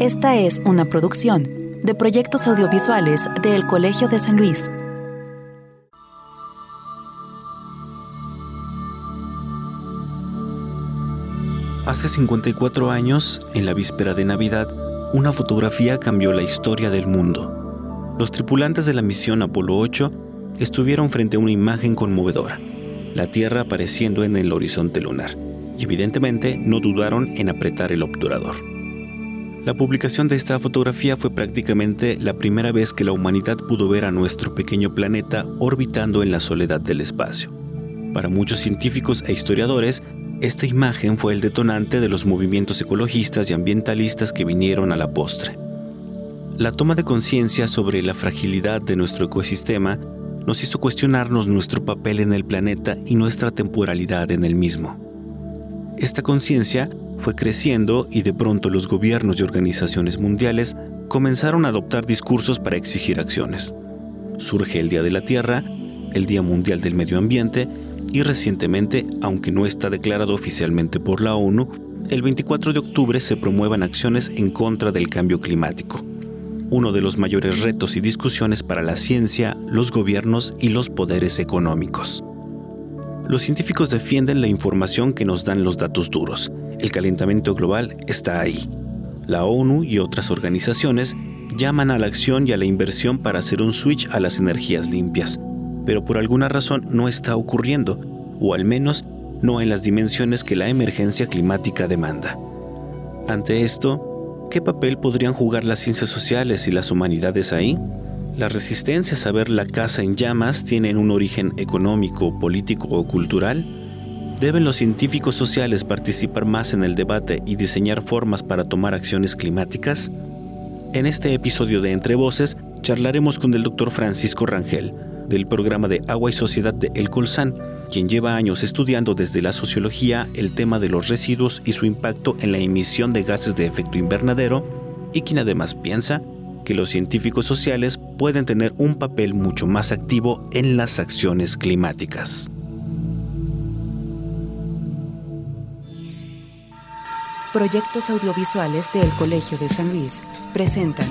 Esta es una producción de proyectos audiovisuales del Colegio de San Luis. Hace 54 años, en la víspera de Navidad, una fotografía cambió la historia del mundo. Los tripulantes de la misión Apolo 8 estuvieron frente a una imagen conmovedora, la Tierra apareciendo en el horizonte lunar, y evidentemente no dudaron en apretar el obturador. La publicación de esta fotografía fue prácticamente la primera vez que la humanidad pudo ver a nuestro pequeño planeta orbitando en la soledad del espacio. Para muchos científicos e historiadores, esta imagen fue el detonante de los movimientos ecologistas y ambientalistas que vinieron a la postre. La toma de conciencia sobre la fragilidad de nuestro ecosistema nos hizo cuestionarnos nuestro papel en el planeta y nuestra temporalidad en el mismo. Esta conciencia fue creciendo y de pronto los gobiernos y organizaciones mundiales comenzaron a adoptar discursos para exigir acciones. Surge el Día de la Tierra, el Día Mundial del Medio Ambiente y recientemente, aunque no está declarado oficialmente por la ONU, el 24 de octubre se promuevan acciones en contra del cambio climático, uno de los mayores retos y discusiones para la ciencia, los gobiernos y los poderes económicos. Los científicos defienden la información que nos dan los datos duros, el calentamiento global está ahí. La ONU y otras organizaciones llaman a la acción y a la inversión para hacer un switch a las energías limpias, pero por alguna razón no está ocurriendo, o al menos no en las dimensiones que la emergencia climática demanda. Ante esto, ¿qué papel podrían jugar las ciencias sociales y las humanidades ahí? La resistencia a ver la casa en llamas tienen un origen económico, político o cultural? ¿Deben los científicos sociales participar más en el debate y diseñar formas para tomar acciones climáticas? En este episodio de Entre Voces charlaremos con el doctor Francisco Rangel, del programa de Agua y Sociedad de El Colsan, quien lleva años estudiando desde la sociología el tema de los residuos y su impacto en la emisión de gases de efecto invernadero, y quien además piensa que los científicos sociales pueden tener un papel mucho más activo en las acciones climáticas. Proyectos audiovisuales del Colegio de San Luis presentan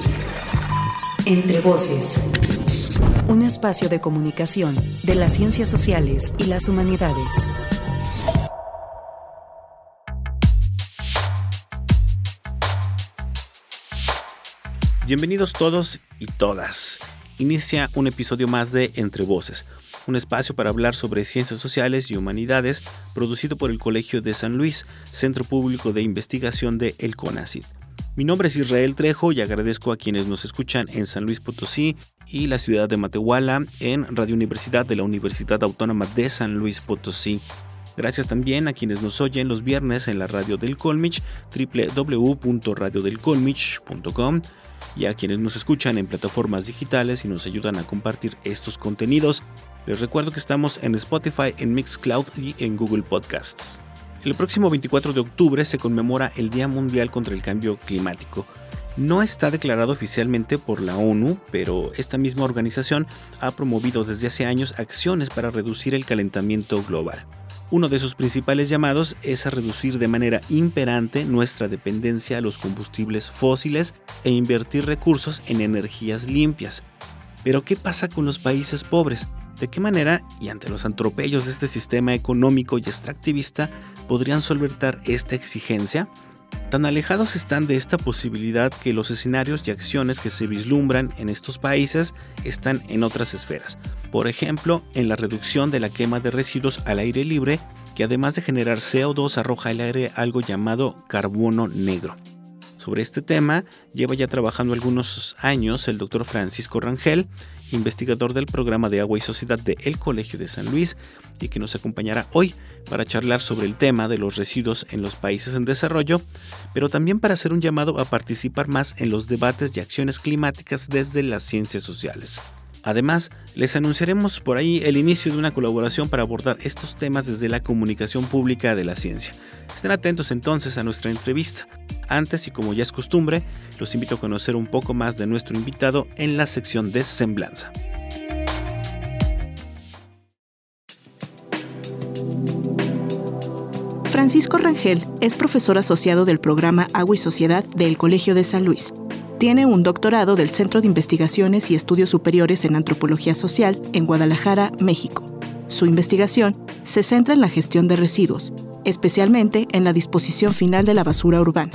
Entre Voces, un espacio de comunicación de las ciencias sociales y las humanidades. Bienvenidos todos y todas. Inicia un episodio más de Entre Voces un espacio para hablar sobre ciencias sociales y humanidades producido por el Colegio de San Luis, Centro Público de Investigación de El CONACYT. Mi nombre es Israel Trejo y agradezco a quienes nos escuchan en San Luis Potosí y la ciudad de Matehuala en Radio Universidad de la Universidad Autónoma de San Luis Potosí. Gracias también a quienes nos oyen los viernes en la radio del Colmich, www.radiodelcolmich.com y a quienes nos escuchan en plataformas digitales y nos ayudan a compartir estos contenidos. Les recuerdo que estamos en Spotify, en Mixcloud y en Google Podcasts. El próximo 24 de octubre se conmemora el Día Mundial contra el Cambio Climático. No está declarado oficialmente por la ONU, pero esta misma organización ha promovido desde hace años acciones para reducir el calentamiento global. Uno de sus principales llamados es a reducir de manera imperante nuestra dependencia a los combustibles fósiles e invertir recursos en energías limpias. Pero ¿qué pasa con los países pobres? ¿De qué manera, y ante los antropellos de este sistema económico y extractivista, podrían solventar esta exigencia? Tan alejados están de esta posibilidad que los escenarios y acciones que se vislumbran en estos países están en otras esferas. Por ejemplo, en la reducción de la quema de residuos al aire libre, que además de generar CO2 arroja al aire algo llamado carbono negro. Sobre este tema lleva ya trabajando algunos años el doctor Francisco Rangel, investigador del programa de agua y sociedad de El Colegio de San Luis, y que nos acompañará hoy para charlar sobre el tema de los residuos en los países en desarrollo, pero también para hacer un llamado a participar más en los debates y acciones climáticas desde las ciencias sociales. Además, les anunciaremos por ahí el inicio de una colaboración para abordar estos temas desde la comunicación pública de la ciencia. Estén atentos entonces a nuestra entrevista. Antes y como ya es costumbre, los invito a conocer un poco más de nuestro invitado en la sección de Semblanza. Francisco Rangel es profesor asociado del programa Agua y Sociedad del Colegio de San Luis. Tiene un doctorado del Centro de Investigaciones y Estudios Superiores en Antropología Social en Guadalajara, México. Su investigación se centra en la gestión de residuos, especialmente en la disposición final de la basura urbana.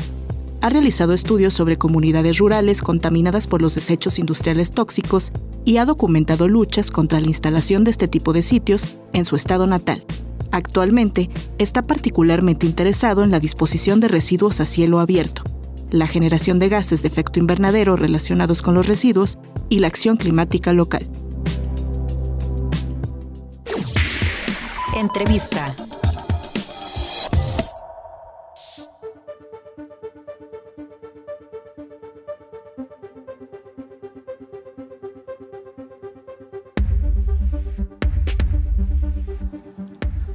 Ha realizado estudios sobre comunidades rurales contaminadas por los desechos industriales tóxicos y ha documentado luchas contra la instalación de este tipo de sitios en su estado natal. Actualmente está particularmente interesado en la disposición de residuos a cielo abierto, la generación de gases de efecto invernadero relacionados con los residuos y la acción climática local. Entrevista.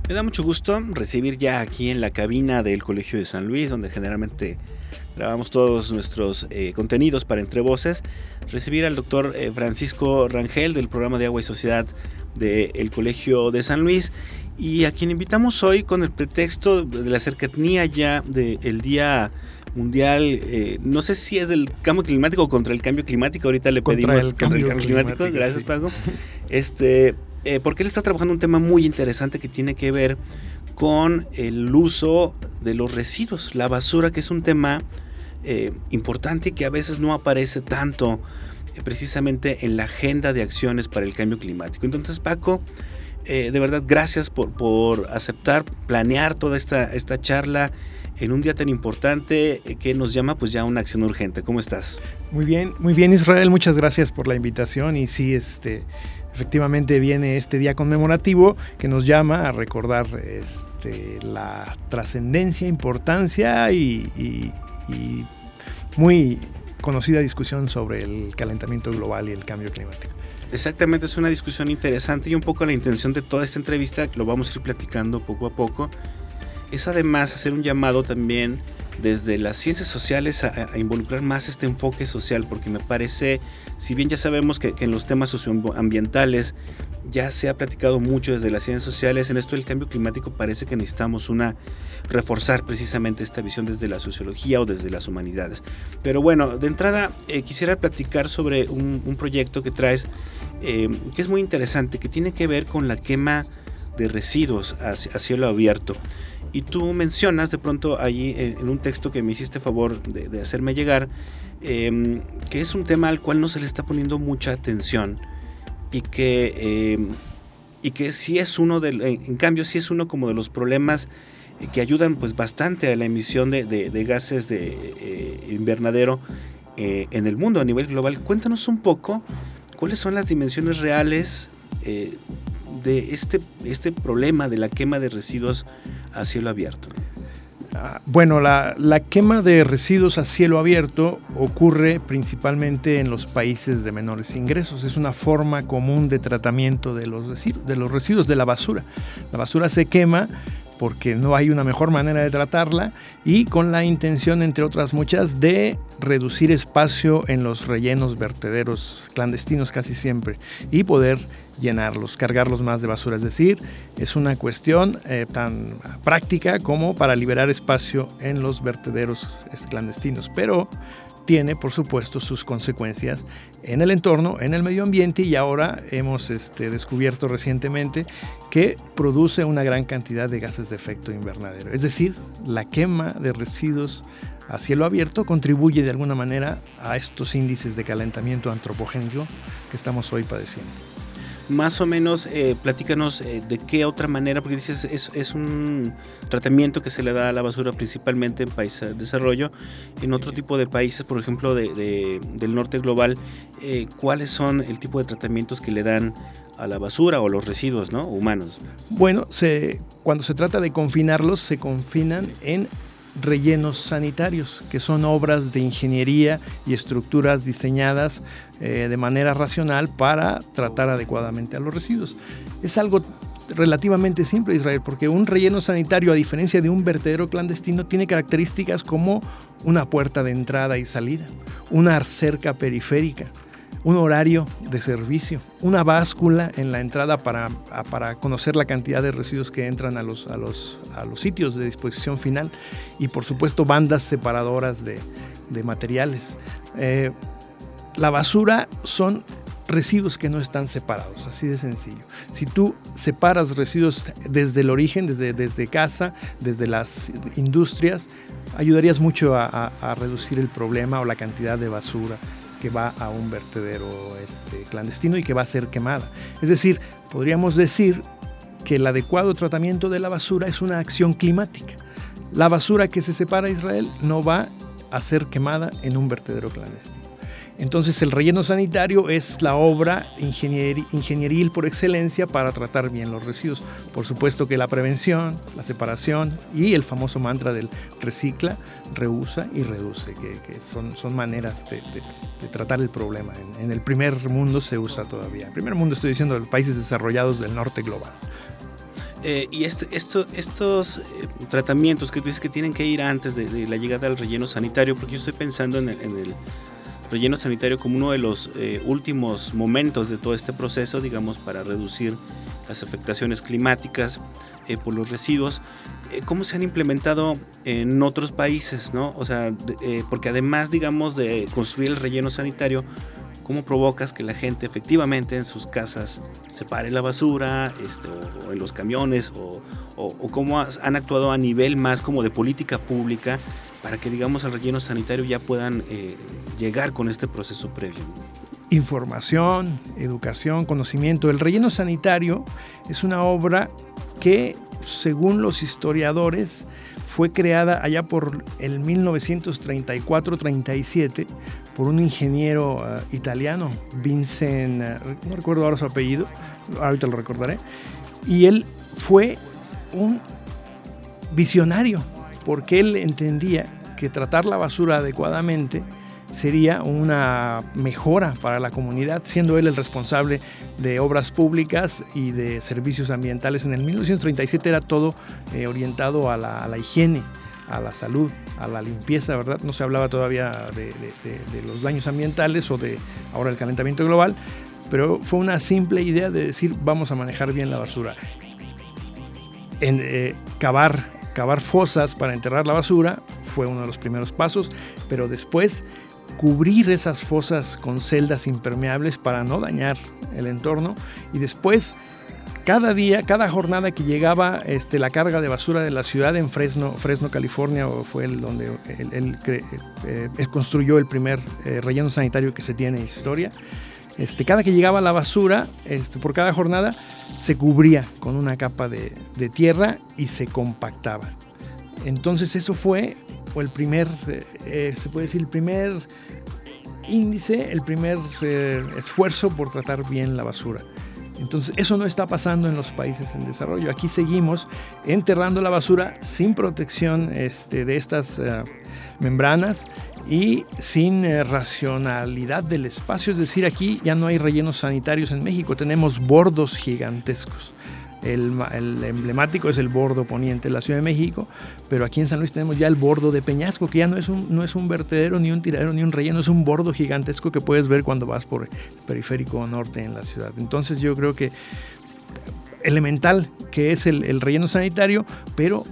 Me da mucho gusto recibir ya aquí en la cabina del Colegio de San Luis, donde generalmente grabamos todos nuestros eh, contenidos para Entre Voces, recibir al doctor eh, Francisco Rangel del programa de Agua y Sociedad del Colegio de San Luis y a quien invitamos hoy con el pretexto de la cercanía ya del Día Mundial, eh, no sé si es del cambio climático o contra el cambio climático, ahorita le pedimos contra el cambio climático, gracias Pago. Este, eh, porque él está trabajando un tema muy interesante que tiene que ver con el uso de los residuos, la basura, que es un tema eh, importante que a veces no aparece tanto eh, precisamente en la agenda de acciones para el cambio climático. Entonces, Paco, de verdad, gracias por, por, aceptar, planear toda esta, esta charla en un día tan importante que nos llama pues ya una acción urgente. ¿Cómo estás? Muy bien, muy bien Israel, muchas gracias por la invitación y sí, este, efectivamente viene este día conmemorativo que nos llama a recordar este, la trascendencia, importancia y, muy conocida discusión sobre el calentamiento global y el cambio climático. Exactamente, es una discusión interesante y un poco la intención de toda esta entrevista, lo vamos a ir platicando poco a poco, es además hacer un llamado también desde las ciencias sociales a, involucrar más este enfoque social, porque me parece, si bien ya sabemos que, en los temas socioambientales ya se ha platicado mucho desde las ciencias sociales, en esto del cambio climático parece que necesitamos una reforzar precisamente esta visión desde la sociología o desde las humanidades. Pero bueno, de entrada eh, quisiera platicar sobre un, proyecto que traes eh, que es muy interesante, que tiene que ver con la quema de residuos a cielo abierto. Y tú mencionas de pronto ahí en, un texto que me hiciste favor de, hacerme llegar, em, que es un tema al cual no se le está poniendo mucha atención y que, em, y que sí es uno de, en, cambio sí es uno como de los problemas que ayudan pues bastante a la emisión de, gases de eh, invernadero eh, en el mundo a nivel global. Cuéntanos un poco cuáles son las dimensiones reales eh, de este, este problema de la quema de residuos a cielo abierto? Ah, bueno, la, quema de residuos a cielo abierto ocurre principalmente en los países de menores ingresos. Es una forma común de tratamiento de los, de los residuos, de la basura. La basura se quema porque no hay una mejor manera de tratarla y con la intención, entre otras muchas, de reducir espacio en los rellenos vertederos clandestinos casi siempre y poder llenarlos, cargarlos más de basura. Es decir, es una cuestión eh, tan práctica como para liberar espacio en los vertederos clandestinos. Pero tiene, por supuesto, sus consecuencias en el entorno, en el medio ambiente y ahora hemos este, descubierto recientemente que produce una gran cantidad de gases de efecto invernadero. Es decir, la quema de residuos a cielo abierto contribuye de alguna manera a estos índices de calentamiento antropogénico que estamos hoy padeciendo más o menos eh, platícanos eh, de qué otra manera, porque dices es, es, un tratamiento que se le da a la basura principalmente en países de desarrollo, en otro tipo de países, por ejemplo de, del norte global, eh, ¿cuáles son el tipo de tratamientos que le dan a la basura o los residuos ¿no? humanos? Bueno, se, cuando se trata de confinarlos, se confinan en rellenos sanitarios, que son obras de ingeniería y estructuras diseñadas eh, de manera racional para tratar adecuadamente a los residuos. Es algo relativamente simple, Israel, porque un relleno sanitario, a diferencia de un vertedero clandestino, tiene características como una puerta de entrada y salida, una cerca periférica, un horario de servicio, una báscula en la entrada para, para conocer la cantidad de residuos que entran a los, a los, a los sitios de disposición final y por supuesto bandas separadoras de, de materiales. Eh, la basura son residuos que no están separados, así de sencillo. Si tú separas residuos desde el origen, desde, desde casa, desde las industrias, ayudarías mucho a, reducir el problema o la cantidad de basura que va a un vertedero este, clandestino y que va a ser quemada. Es decir, podríamos decir que el adecuado tratamiento de la basura es una acción climática. La basura que se separa a Israel no va a ser quemada en un vertedero clandestino. Entonces el relleno sanitario es la obra ingenieril por excelencia para tratar bien los residuos. Por supuesto que la prevención, la separación y el famoso mantra del recicla, reusa y reduce, que, son, maneras de, tratar el problema. En, el primer mundo se usa todavía. El primer mundo estoy diciendo los países desarrollados del norte global. Eh, y este, esto, estos eh, tratamientos que tú dices que tienen que ir antes de, la llegada al relleno sanitario, porque yo estoy pensando en el relleno sanitario como uno de los eh, últimos momentos de todo este proceso, digamos, para reducir las afectaciones climáticas eh, por los residuos. Eh, ¿Cómo se han implementado en otros países? ¿no? O sea, porque además, digamos, de construir el relleno sanitario, ¿cómo provocas que la gente efectivamente en sus casas separe la basura este, o, en los camiones? O cómo han actuado a nivel más como de política pública para que digamos al relleno sanitario ya puedan eh, llegar con este proceso previo? Información, educación, conocimiento. El relleno sanitario es una obra que, según los historiadores, fue creada allá por el 1934-37 por un ingeniero eh, italiano, Vincent, eh, no recuerdo ahora su apellido, ahorita lo recordaré, y él fue un visionario porque él entendía que tratar la basura adecuadamente sería una mejora para la comunidad, siendo él el responsable de obras públicas y de servicios ambientales. En el 1937 era todo eh, orientado a la, higiene, a la salud, a la limpieza, ¿verdad? No se hablaba todavía de, los daños ambientales o de ahora el calentamiento global, pero fue una simple idea de decir vamos a manejar bien la basura. En, eh, cavar cavar fosas para enterrar la basura fue uno de los primeros pasos, pero después cubrir esas fosas con celdas impermeables para no dañar el entorno y después cada día, cada jornada que llegaba este, la carga de basura de la ciudad en Fresno, Fresno California, fue donde él, eh, construyó el primer eh, relleno sanitario que se tiene en historia. Este, cada que llegaba la basura, este, por cada jornada, se cubría con una capa de, tierra y se compactaba. Entonces eso fue el primer, eh, eh, se puede decir, el primer índice, el primer eh, esfuerzo por tratar bien la basura. Entonces eso no está pasando en los países en desarrollo. Aquí seguimos enterrando la basura sin protección este, de estas membranas y sin eh, racionalidad del espacio. Es decir, aquí ya no hay rellenos sanitarios en México, tenemos bordos gigantescos. El, emblemático es el bordo poniente de la Ciudad de México, pero aquí en San Luis tenemos ya el bordo de Peñasco, que ya no es un, no es un vertedero, ni un tiradero, ni un relleno, es un bordo gigantesco que puedes ver cuando vas por el periférico norte en la ciudad. Entonces yo creo que elemental que es el, el relleno sanitario, pero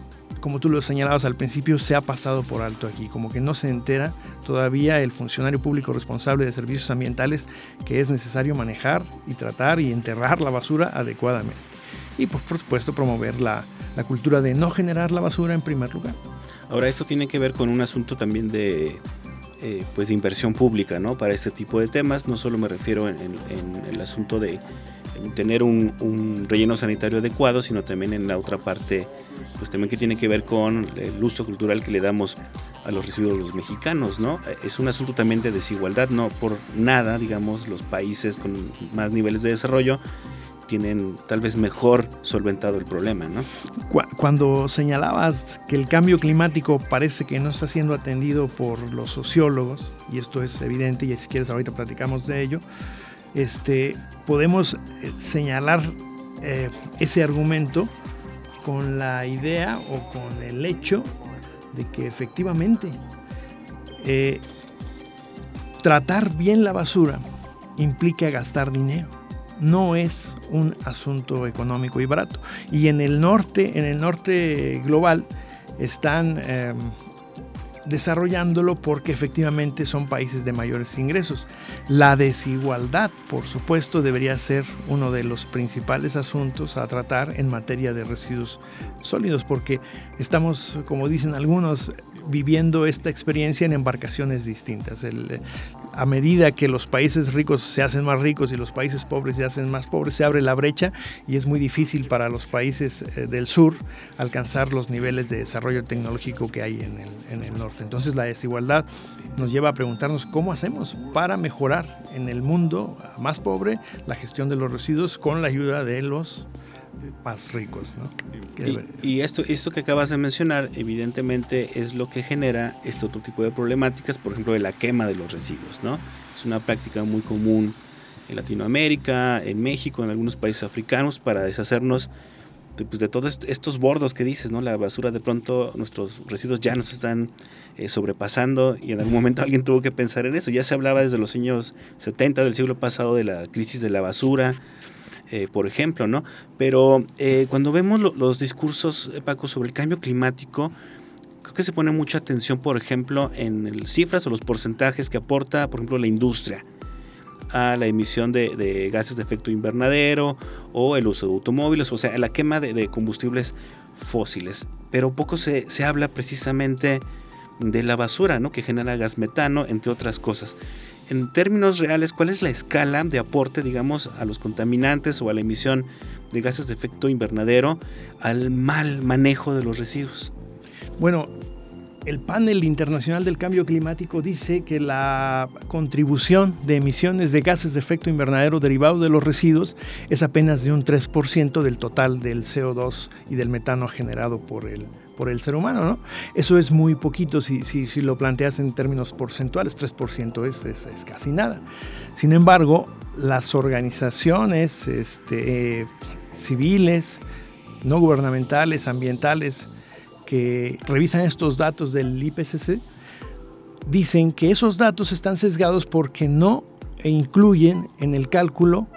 como tú lo señalabas al principio, se ha pasado por alto aquí, como que no se entera todavía el funcionario público responsable de servicios ambientales que es necesario manejar y tratar y enterrar la basura adecuadamente. Y pues, por supuesto promover la, cultura de no generar la basura en primer lugar. Ahora esto tiene que ver con un asunto también de, eh, pues de inversión pública, ¿no? Para este tipo de temas, no solo me refiero en el asunto de tener un, relleno sanitario adecuado, sino también en la otra parte, pues también que tiene que ver con el uso cultural que le damos a los residuos los mexicanos, ¿no? Es un asunto también de desigualdad, no por nada, digamos, los países con más niveles de desarrollo tienen tal vez mejor solventado el problema, ¿no? Cuando señalabas que el cambio climático parece que no está siendo atendido por los sociólogos, y esto es evidente, y si quieres ahorita platicamos de ello, este, podemos eh, señalar eh, ese argumento con la idea o con el hecho de que efectivamente eh, tratar bien la basura implica gastar dinero. No es un asunto económico y barato. Y en el norte, en el norte global, están em, desarrollándolo porque efectivamente son países de mayores ingresos. La desigualdad, por supuesto, debería ser uno de los principales asuntos a tratar en materia de residuos sólidos, porque estamos, como dicen algunos, viviendo esta experiencia en embarcaciones distintas. A medida que los países ricos se hacen más ricos y los países pobres se hacen más pobres, se abre la brecha y es muy difícil para los países eh, del sur alcanzar los niveles de desarrollo tecnológico que hay en el, en el norte. Entonces la desigualdad nos lleva a preguntarnos cómo hacemos para mejorar en el mundo más pobre la gestión de los residuos con la ayuda de los más ricos. Y, esto, esto que acabas de mencionar, evidentemente, es lo que genera este otro tipo de problemáticas, por ejemplo, de la quema de los residuos. ¿no? Es una práctica muy común en Latinoamérica, en México, en algunos países africanos, para deshacernos de, pues, de todos estos bordos que dices, ¿no? La basura, de pronto, nuestros residuos ya nos están eh, sobrepasando y en algún momento alguien tuvo que pensar en eso. Ya se hablaba desde los años 70 del siglo pasado de la crisis de la basura, eh, por ejemplo, ¿no? Pero eh, cuando vemos los discursos, eh, Paco, sobre el cambio climático, creo que se pone mucha atención, por ejemplo, en cifras o los porcentajes que aporta, por ejemplo, la industria a la emisión de, gases de efecto invernadero o el uso de automóviles, o sea, la quema de, combustibles fósiles. Pero poco se, se, habla precisamente de la basura, ¿no? Que genera gas metano, entre otras cosas en términos reales, ¿cuál es la escala de aporte, digamos, a los contaminantes o a la emisión de gases de efecto invernadero al mal manejo de los residuos? Bueno, el panel internacional del cambio climático dice que la contribución de emisiones de gases de efecto invernadero derivado de los residuos es apenas de un 3% del total del CO2 y del metano generado por el por el ser humano, ¿no? Eso es muy poquito si, lo planteas en términos porcentuales, 3% es, es, es, casi nada. Sin embargo, las organizaciones este, civiles, no gubernamentales, ambientales, que revisan estos datos del IPCC, dicen que esos datos están sesgados porque no incluyen en el cálculo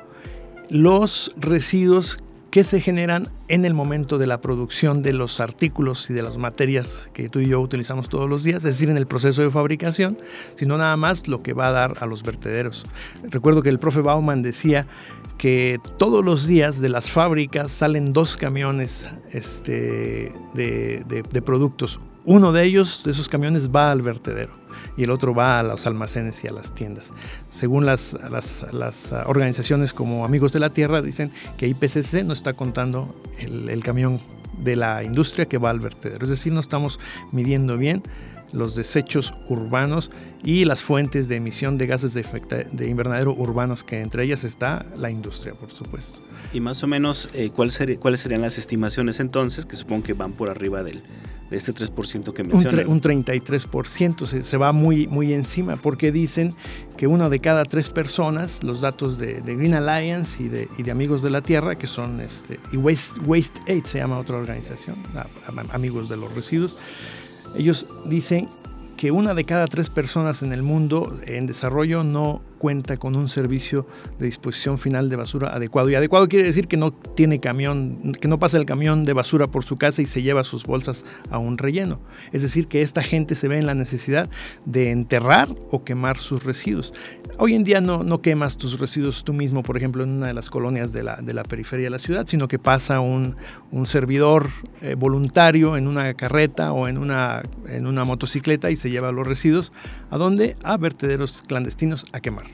los residuos que se generan en el momento de la producción de los artículos y de las materias que tú y yo utilizamos todos los días, es decir, en el proceso de fabricación, sino nada más lo que va a dar a los vertederos. Recuerdo que el profe Bauman decía que todos los días de las fábricas salen dos camiones este, de, de productos. Uno de ellos, de esos camiones, va al vertedero y el otro va a los almacenes y a las tiendas. Según las, las, organizaciones como Amigos de la Tierra, dicen que IPCC no está contando el, camión de la industria que va al vertedero. Es decir, no estamos midiendo bien los desechos urbanos y las fuentes de emisión de gases de, de invernadero urbanos, que entre ellas está la industria, por supuesto. Y más o menos, eh, ¿cuál ¿cuáles serían las estimaciones entonces, que supongo que van por arriba del, de este 3% que mencionas. Un, 33% se, se, va muy, muy encima porque dicen que una de cada tres personas, los datos de, Green Alliance y de, y de, Amigos de la Tierra, que son, este, y Waste, Waste Aid se llama otra organización, Amigos de los Residuos, ellos dicen que una de cada tres personas en el mundo en desarrollo no cuenta con un servicio de disposición final de basura adecuado. Y adecuado quiere decir que no tiene camión, que no pasa el camión de basura por su casa y se lleva sus bolsas a un relleno. Es decir, que esta gente se ve en la necesidad de enterrar o quemar sus residuos. Hoy en día no, no quemas tus residuos tú mismo, por ejemplo, en una de las colonias de la, de la periferia de la ciudad, sino que pasa un, un servidor eh, voluntario en una carreta o en una, en una motocicleta y se lleva los residuos. ¿A dónde? A vertederos clandestinos a quemar.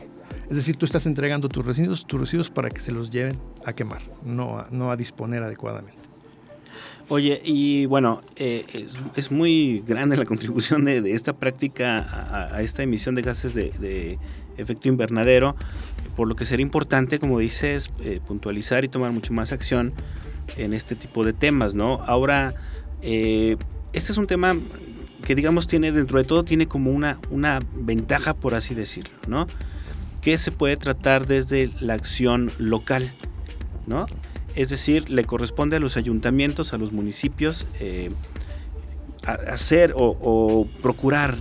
Es decir, tú estás entregando tus residuos, tus residuos para que se los lleven a quemar, no a, no a disponer adecuadamente. Oye, y bueno, eh, es, muy grande la contribución de, esta práctica a, esta emisión de gases de, efecto invernadero, por lo que sería importante, como dices, eh, puntualizar y tomar mucho más acción en este tipo de temas, ¿no? Ahora, eh, este es un tema que digamos tiene dentro de todo tiene como una, una ventaja por así decirlo, ¿no? Que se puede tratar desde la acción local, ¿no? Es decir, le corresponde a los ayuntamientos, a los municipios, eh, hacer o, procurar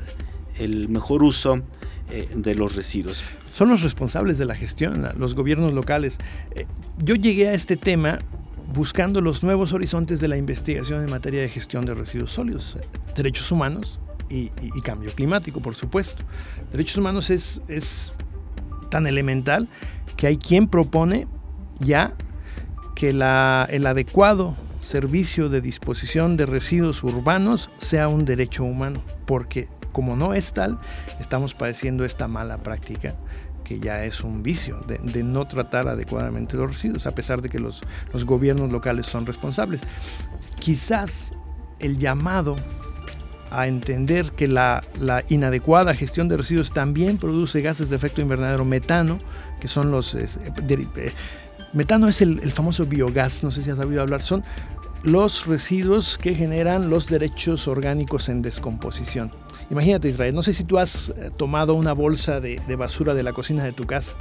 el mejor uso eh, de los residuos. Son los responsables de la gestión, los gobiernos locales. Eh, yo llegué a este tema buscando los nuevos horizontes de la investigación en materia de gestión de residuos sólidos, derechos humanos y, cambio climático, por supuesto. Derechos humanos es, es tan elemental que hay quien propone ya que el adecuado servicio de disposición de residuos urbanos sea un derecho humano, porque como no es tal, estamos padeciendo esta mala práctica que ya es un vicio de, no tratar adecuadamente los residuos, a pesar de que los, los gobiernos locales son responsables. Quizás el llamado a entender que la, la, inadecuada gestión de residuos también produce gases de efecto invernadero metano, que son los... Eh, metano es el, el, famoso biogás, no sé si has sabido hablar, son los residuos que generan los derechos orgánicos en descomposición. Imagínate Israel, no sé si tú has eh, tomado una bolsa de, basura de la cocina de tu casa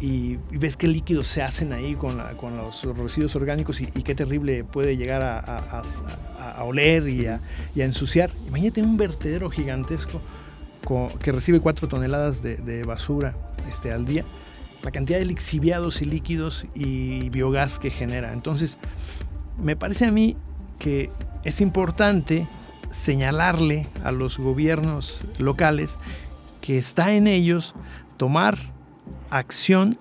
y, ves qué líquidos se hacen ahí con, los, residuos orgánicos y, qué terrible puede llegar a, oler y, a, ensuciar. Imagínate un vertedero gigantesco que recibe 4 toneladas de, basura este, al día, la cantidad de lixiviados y líquidos y biogás que genera. Entonces, me parece a mí que es importante señalarle a los gobiernos locales que está en ellos tomar acción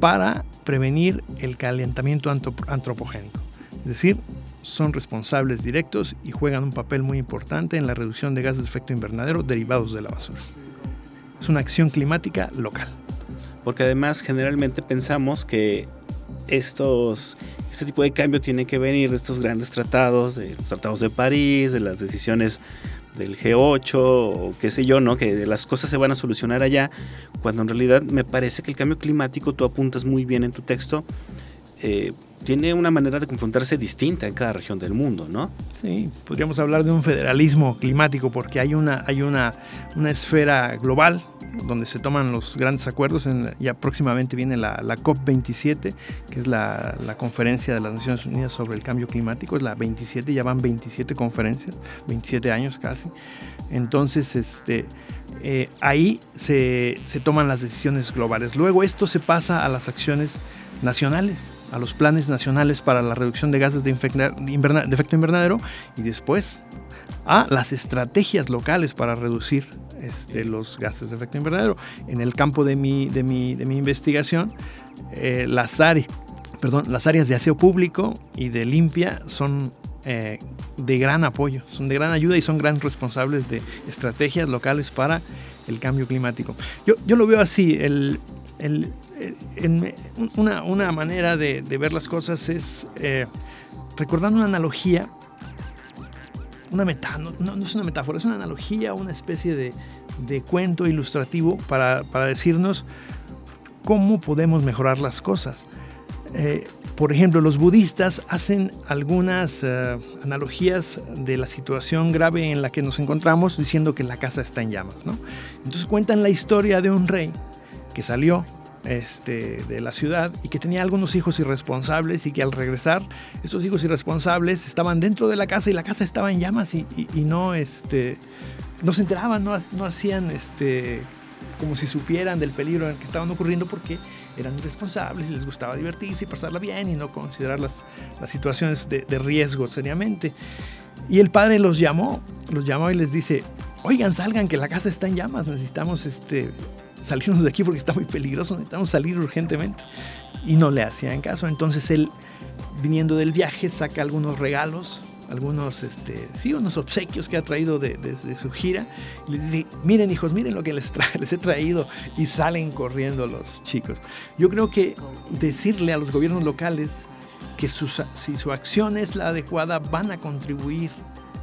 para prevenir el calentamiento antropogénico. Es decir, son responsables directos y juegan un papel muy importante en la reducción de gases de efecto invernadero derivados de la basura. Es una acción climática local. Porque además generalmente pensamos que estos, este tipo de cambio tiene que venir de estos grandes tratados, de los tratados de París, de las decisiones del G8 o qué sé yo, ¿no? Que las cosas se van a solucionar allá, cuando en realidad me parece que el cambio climático, tú apuntas muy bien en tu texto, eh, tiene una manera de confrontarse distinta en cada región del mundo, ¿no? Sí, podríamos hablar de un federalismo climático porque hay una, hay una, una esfera global donde se toman los grandes acuerdos. En, ya próximamente viene la, la COP27, que es la, conferencia de las Naciones Unidas sobre el cambio climático. Es la 27, ya van 27 conferencias, 27 años casi. Entonces, este, eh, ahí se, se toman las decisiones globales. Luego esto se pasa a las acciones nacionales a los planes nacionales para la reducción de gases de efecto invernadero y después a las estrategias locales para reducir este, los gases de efecto invernadero. En el campo de mi, de mi, de mi investigación, eh, las, áreas, perdón, las áreas de aseo público y de limpia son eh, de gran apoyo, son de gran ayuda y son gran responsables de estrategias locales para el cambio climático. Yo, yo lo veo así, el, el, en, una, una, manera de, de, ver las cosas es eh, recordando una analogía una metáfora, no, no, es una metáfora, es una analogía, una especie de, de cuento ilustrativo para, para, decirnos cómo podemos mejorar las cosas. Eh, por ejemplo, los budistas hacen algunas uh, analogías de la situación grave en la que nos encontramos diciendo que la casa está en llamas. ¿no? Entonces cuentan la historia de un rey que salió este, de la ciudad y que tenía algunos hijos irresponsables y que al regresar estos hijos irresponsables estaban dentro de la casa y la casa estaba en llamas y, no, este, no se enteraban, no, no hacían este, como si supieran del peligro en el que estaban ocurriendo porque eran irresponsables y les gustaba divertirse y pasarla bien y no considerar las, las situaciones de, de riesgo seriamente. Y el padre los llamó, los llamó y les dice, oigan, salgan que la casa está en llamas, necesitamos este, salirnos de aquí porque está muy peligroso, necesitamos salir urgentemente. Y no le hacían caso. Entonces él, viniendo del viaje, saca algunos regalos, algunos, este, sí, unos obsequios que ha traído de, su gira. Y les dice, miren hijos, miren lo que les, les he traído. Y salen corriendo los chicos. Yo creo que decirle a los gobiernos locales que si su acción es la adecuada, van a contribuir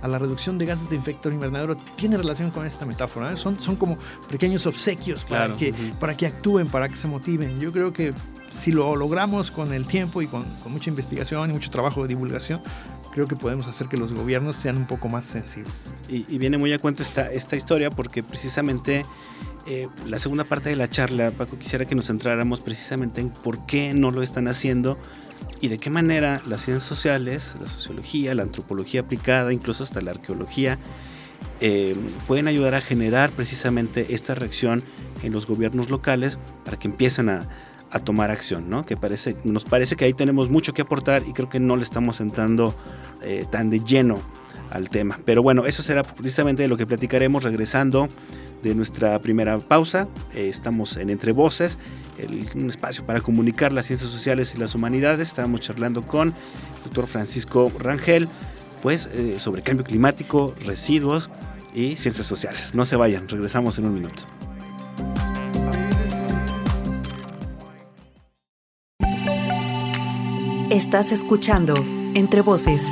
a la reducción de gases de efecto invernadero tiene relación con esta metáfora. ¿eh? Son, son como pequeños obsequios para, que, para que actúen, para que se motiven. Yo creo que si lo logramos con el tiempo y con, mucha investigación y mucho trabajo de divulgación, creo que podemos hacer que los gobiernos sean un poco más sensibles. Y, viene muy a cuento esta, esta historia porque precisamente eh, la segunda parte de la charla, Paco, quisiera que nos centráramos precisamente en por qué no lo están haciendo y de qué manera las ciencias sociales, la sociología, la antropología aplicada, incluso hasta la arqueología, eh, pueden ayudar a generar precisamente esta reacción en los gobiernos locales para que empiecen a, tomar acción, ¿no? Que parece, nos parece que ahí tenemos mucho que aportar y creo que no le estamos entrando eh, tan de lleno al tema. Pero bueno, eso será precisamente lo que platicaremos regresando de nuestra primera pausa. Eh, estamos en Entre Voces, un espacio para comunicar las ciencias sociales y las humanidades. Estábamos charlando con el doctor Francisco Rangel, pues eh, sobre cambio climático, residuos y ciencias sociales. No se vayan, regresamos en un minuto. Estás escuchando Entre Voces,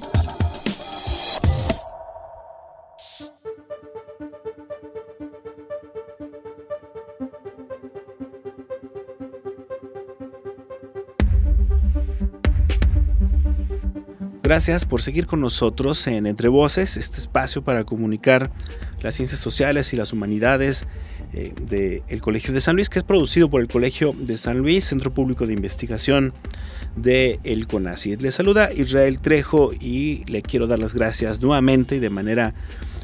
Gracias por seguir con nosotros en Entre Voces, este espacio para comunicar las ciencias sociales y las humanidades eh, del Colegio de San Luis, que es producido por el Colegio de San Luis, Centro Público de Investigación de el CONACYT. Le saluda Israel Trejo y le quiero dar las gracias nuevamente y de manera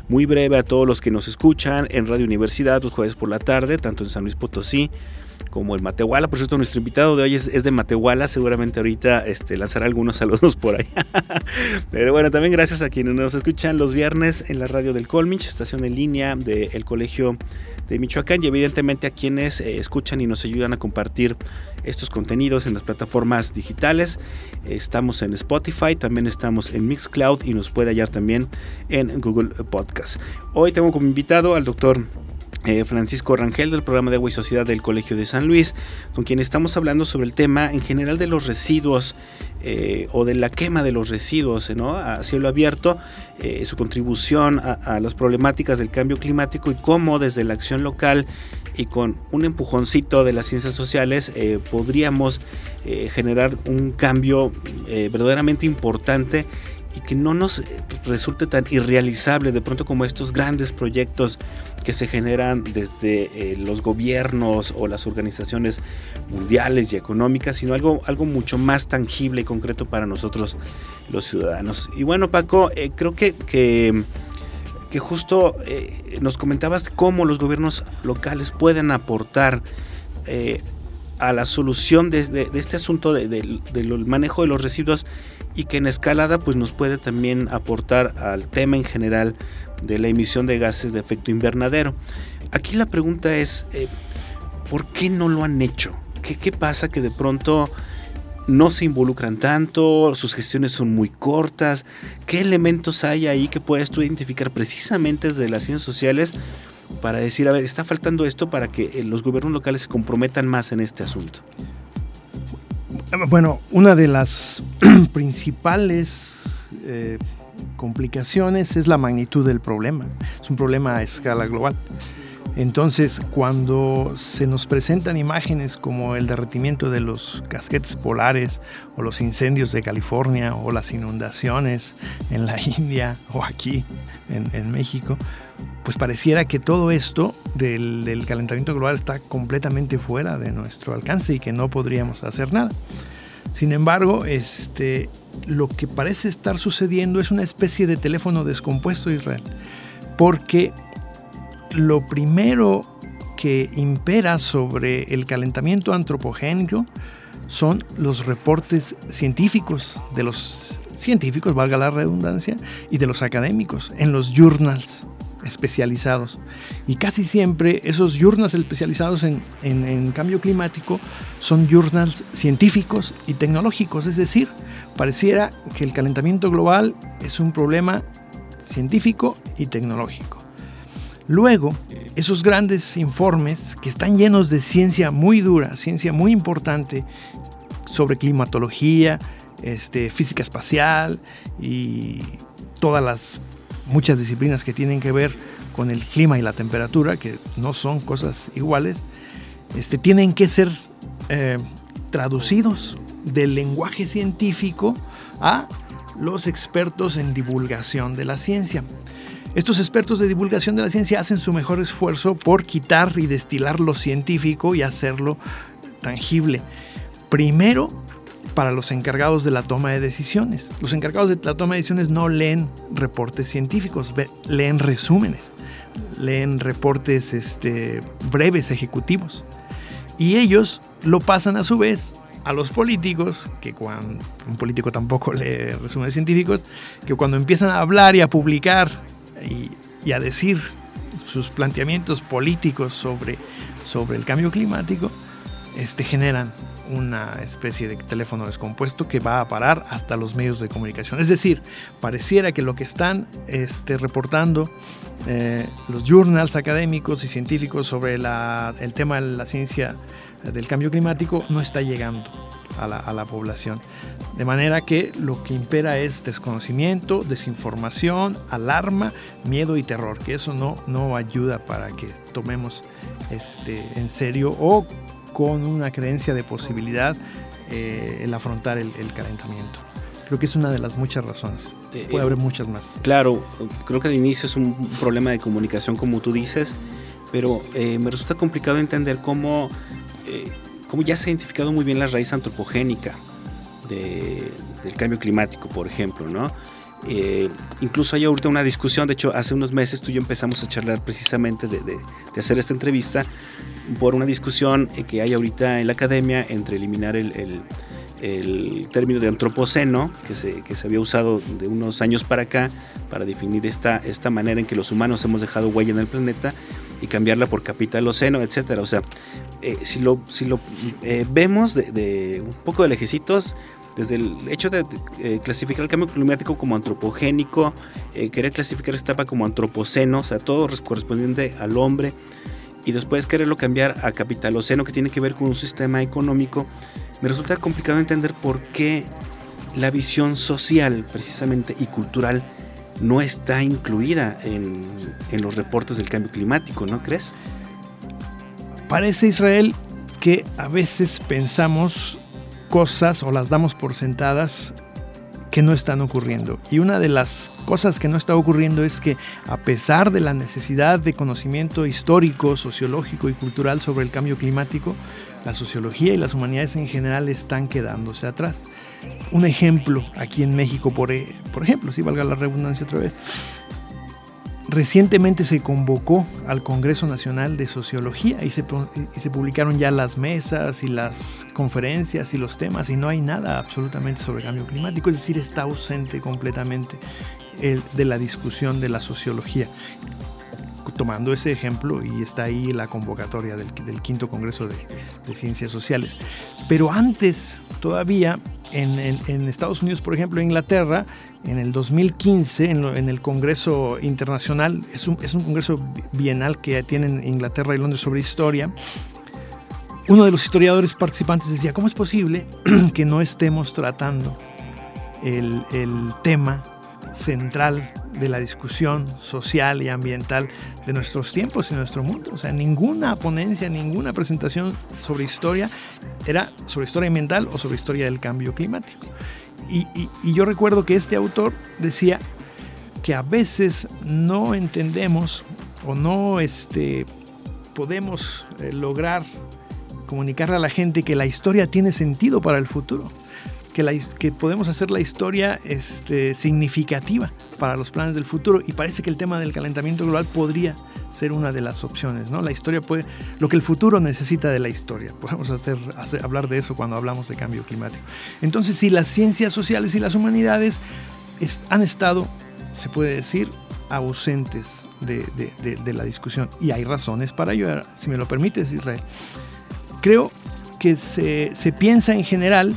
muy breve a todos los que nos escuchan en Radio Universidad los jueves por la tarde, tanto en San Luis Potosí como el Matehuala. Por cierto, nuestro invitado de hoy es, de Matehuala. Seguramente ahorita este, lanzará algunos saludos por ahí. Pero bueno, también gracias a quienes nos escuchan los viernes en la radio del Colmich, estación en línea del Colegio de Michoacán y evidentemente a quienes eh, escuchan y nos ayudan a compartir estos contenidos en las plataformas digitales. Estamos en Spotify, también estamos en Mixcloud y nos puede hallar también en Google Podcast. Hoy tengo como invitado al doctor Francisco Rangel del programa de Agua y Sociedad del Colegio de San Luis, con quien estamos hablando sobre el tema en general de los residuos eh, o de la quema de los residuos ¿no? a cielo abierto, eh, su contribución a, las problemáticas del cambio climático y cómo desde la acción local y con un empujoncito de las ciencias sociales podríamos generar un cambio verdaderamente importante y que no nos resulte tan irrealizable de pronto como estos grandes proyectos que se generan desde eh, los gobiernos o las organizaciones mundiales y económicas, sino algo, algo mucho más tangible y concreto para nosotros los ciudadanos. Y bueno, Paco, eh, creo que, que, justo eh, nos comentabas cómo los gobiernos locales pueden aportar a la solución de, este asunto del manejo de los residuos y que en escalada pues nos puede también aportar al tema en general de la emisión de gases de efecto invernadero. Aquí la pregunta es, eh, ¿por qué no lo han hecho? ¿Qué, ¿Qué pasa que de pronto no se involucran tanto, sus gestiones son muy cortas? ¿Qué elementos hay ahí que puedas tú identificar precisamente desde las ciencias sociales para decir, a ver, está faltando esto para que eh, los gobiernos locales se comprometan más en este asunto? Bueno, una de las principales eh, complicaciones es la magnitud del problema. Es un problema a escala global. Entonces, cuando se nos presentan imágenes como el derretimiento de los casquetes polares o los incendios de California o las inundaciones en la India o aquí en, México, pues pareciera que todo esto del, calentamiento global está completamente fuera de nuestro alcance y que no podríamos hacer nada. Sin embargo, este, lo que parece estar sucediendo es una especie de teléfono descompuesto Israel, porque lo primero que impera sobre el calentamiento antropogénico son los reportes científicos de los científicos, valga la redundancia, y de los académicos en los journals especializados. Y casi siempre esos journals especializados en, en, cambio climático son journals científicos y tecnológicos, es decir, pareciera que el calentamiento global es un problema científico y tecnológico. Luego, esos grandes informes que están llenos de ciencia muy dura, ciencia muy importante sobre climatología, este, física espacial y todas las muchas disciplinas que tienen que ver con el clima y la temperatura, que no son cosas iguales, este, tienen que ser eh, traducidos del lenguaje científico a los expertos en divulgación de la ciencia. Estos expertos de divulgación de la ciencia hacen su mejor esfuerzo por quitar y destilar lo científico y hacerlo tangible. Primero, para los encargados de la toma de decisiones. Los encargados de la toma de decisiones no leen reportes científicos, leen resúmenes, leen reportes este, breves ejecutivos. Y ellos lo pasan a su vez a los políticos, que cuando un político tampoco lee resúmenes científicos, que cuando empiezan a hablar y a publicar y, a decir sus planteamientos políticos sobre, sobre el cambio climático, este, generan una especie de teléfono descompuesto que va a parar hasta los medios de comunicación. Es decir, pareciera que lo que están este, reportando eh, los journals académicos y científicos sobre el tema de la ciencia del cambio climático no está llegando a la, a la, población. De manera que lo que impera es desconocimiento, desinformación, alarma, miedo y terror, que eso no, no ayuda para que tomemos este, en serio o con una creencia de posibilidad eh, el afrontar el, calentamiento. Creo que es una de las muchas razones. Eh, Puede haber muchas más. Claro, creo que de inicio es un problema de comunicación, como tú dices, pero eh, me resulta complicado entender cómo, cómo ya se ha identificado muy bien la raíz antropogénica del cambio climático, por ejemplo, ¿no? incluso hay ahorita una discusión, de hecho hace unos meses tú y yo empezamos a charlar precisamente de, de, de hacer esta entrevista por una discusión que hay ahorita en la academia entre eliminar el, término de antropoceno, que se, que se, había usado de unos años para acá, para definir esta, esta manera en que los humanos hemos dejado huella en el planeta, y cambiarla por capitaloceno, etcétera. O sea, eh, si lo, si lo eh, vemos de, un poco de lejecitos, desde el hecho de eh, clasificar el cambio climático como antropogénico, querer clasificar esta etapa como antropoceno, o sea, todo correspondiente al hombre, y después quererlo cambiar a capitaloceno que tiene que ver con un sistema económico, me resulta complicado entender por qué la visión social precisamente y cultural no está incluida en, en los reportes del cambio climático, ¿no crees? Parece Israel que a veces pensamos cosas o las damos por sentadas que no están ocurriendo. Y una de las cosas que no está ocurriendo es que a pesar de la necesidad de conocimiento histórico, sociológico y cultural sobre el cambio climático, la sociología y las humanidades en general están quedándose atrás. Un ejemplo aquí en México, por, e, por ejemplo, si valga la redundancia otra vez, Recientemente se convocó al Congreso Nacional de Sociología y se, publicaron ya las mesas y las conferencias y los temas y no hay nada absolutamente sobre cambio climático, es decir, está ausente completamente el, de la discusión de la sociología. Tomando ese ejemplo y está ahí la convocatoria del, quinto Congreso de, Ciencias Sociales. Pero antes todavía en, Estados Unidos, por ejemplo, Inglaterra, en el 2015, en, el Congreso Internacional, es un, congreso bienal que tienen Inglaterra y Londres sobre historia, uno de los historiadores participantes decía, ¿cómo es posible que no estemos tratando el, el tema central de la discusión social y ambiental de nuestros tiempos y nuestro mundo. O sea, ninguna ponencia, ninguna presentación sobre historia era sobre historia ambiental o sobre historia del cambio climático. Y, yo recuerdo que este autor decía que a veces no entendemos o no este, podemos eh, lograr comunicarle a la gente que la historia tiene sentido para el futuro que, podemos hacer la historia este, significativa para los planes del futuro y parece que el tema del calentamiento global podría ser una de las opciones, ¿no? La historia puede, lo que el futuro necesita de la historia. Podemos hacer, hablar de eso cuando hablamos de cambio climático. Entonces, si las ciencias sociales y las humanidades han estado, se puede decir, ausentes de, la discusión. Y hay razones para ello, si me lo permites, Israel. Creo que se, se piensa en general